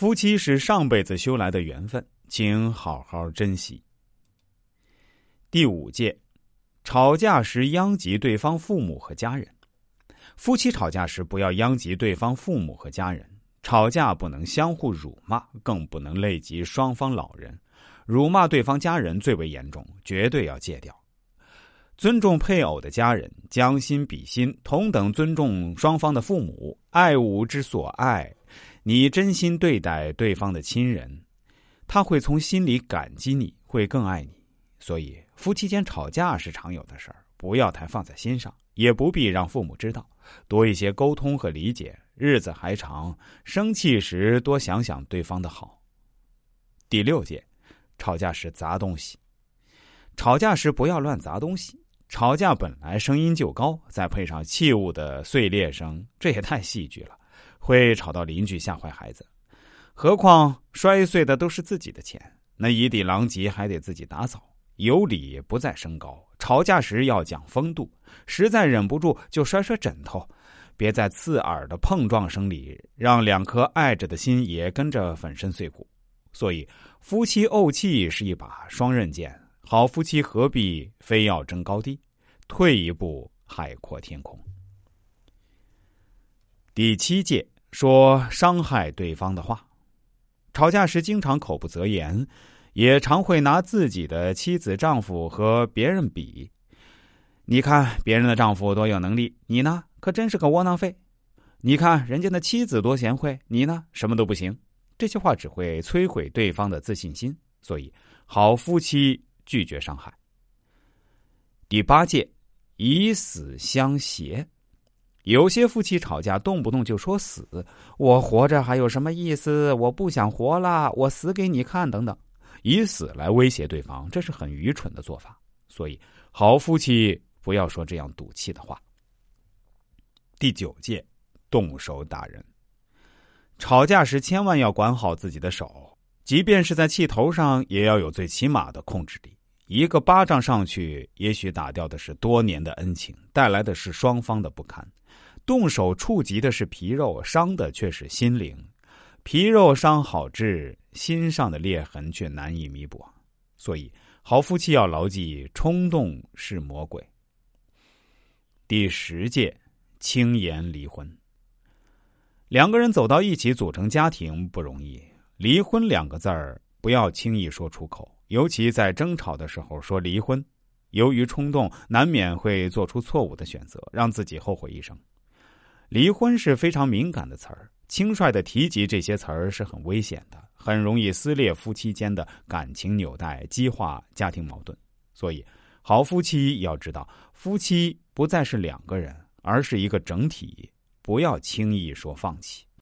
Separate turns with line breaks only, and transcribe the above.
夫妻是上辈子修来的缘分，请好好珍惜。第五戒，吵架时殃及对方父母和家人。夫妻吵架时，不要殃及对方父母和家人。吵架不能相互辱骂，更不能累及双方老人。辱骂对方家人最为严重，绝对要戒掉。尊重配偶的家人，将心比心，同等尊重双方的父母，爱吾之所爱。你真心对待对方的亲人，他会从心里感激你，会更爱你。所以，夫妻间吵架是常有的事儿，不要太放在心上，也不必让父母知道。多一些沟通和理解，日子还长。生气时多想想对方的好。第六戒，吵架时砸东西。吵架时不要乱砸东西。吵架本来声音就高，再配上器物的碎裂声，这也太戏剧了。会吵到邻居，吓坏孩子。何况摔碎的都是自己的钱，那一地狼藉，还得自己打扫。有理不在声高，吵架时要讲风度。实在忍不住，就摔摔枕头，别在刺耳的碰撞声里，让两颗爱着的心也跟着粉身碎骨。所以，夫妻怄气是一把双刃剑。好夫妻何必非要争高低？退一步，海阔天空。第七戒说伤害对方的话，吵架时经常口不择言，也常会拿自己的妻子、丈夫和别人比。你看别人的丈夫多有能力，你呢可真是个窝囊废。你看人家的妻子多贤惠，你呢什么都不行。这些话只会摧毁对方的自信心，所以好夫妻拒绝伤害。第八戒以死相挟。有些夫妻吵架，动不动就说死，我活着还有什么意思？我不想活了，我死给你看，等等，以死来威胁对方，这是很愚蠢的做法。所以，好夫妻不要说这样赌气的话。第九戒，动手打人。吵架时千万要管好自己的手，即便是在气头上，也要有最起码的控制力。一个巴掌上去，也许打掉的是多年的恩情，带来的是双方的不堪。动手触及的是皮肉，伤的却是心灵。皮肉伤好治，心上的裂痕却难以弥补。所以，好夫妻要牢记：冲动是魔鬼。第十戒，轻言离婚。两个人走到一起组成家庭不容易，离婚两个字儿不要轻易说出口，尤其在争吵的时候说离婚，由于冲动，难免会做出错误的选择，让自己后悔一生。离婚是非常敏感的词儿，轻率的提及这些词儿是很危险的，很容易撕裂夫妻间的感情纽带，激化家庭矛盾。所以，好夫妻要知道，夫妻不再是两个人，而是一个整体，不要轻易说放弃。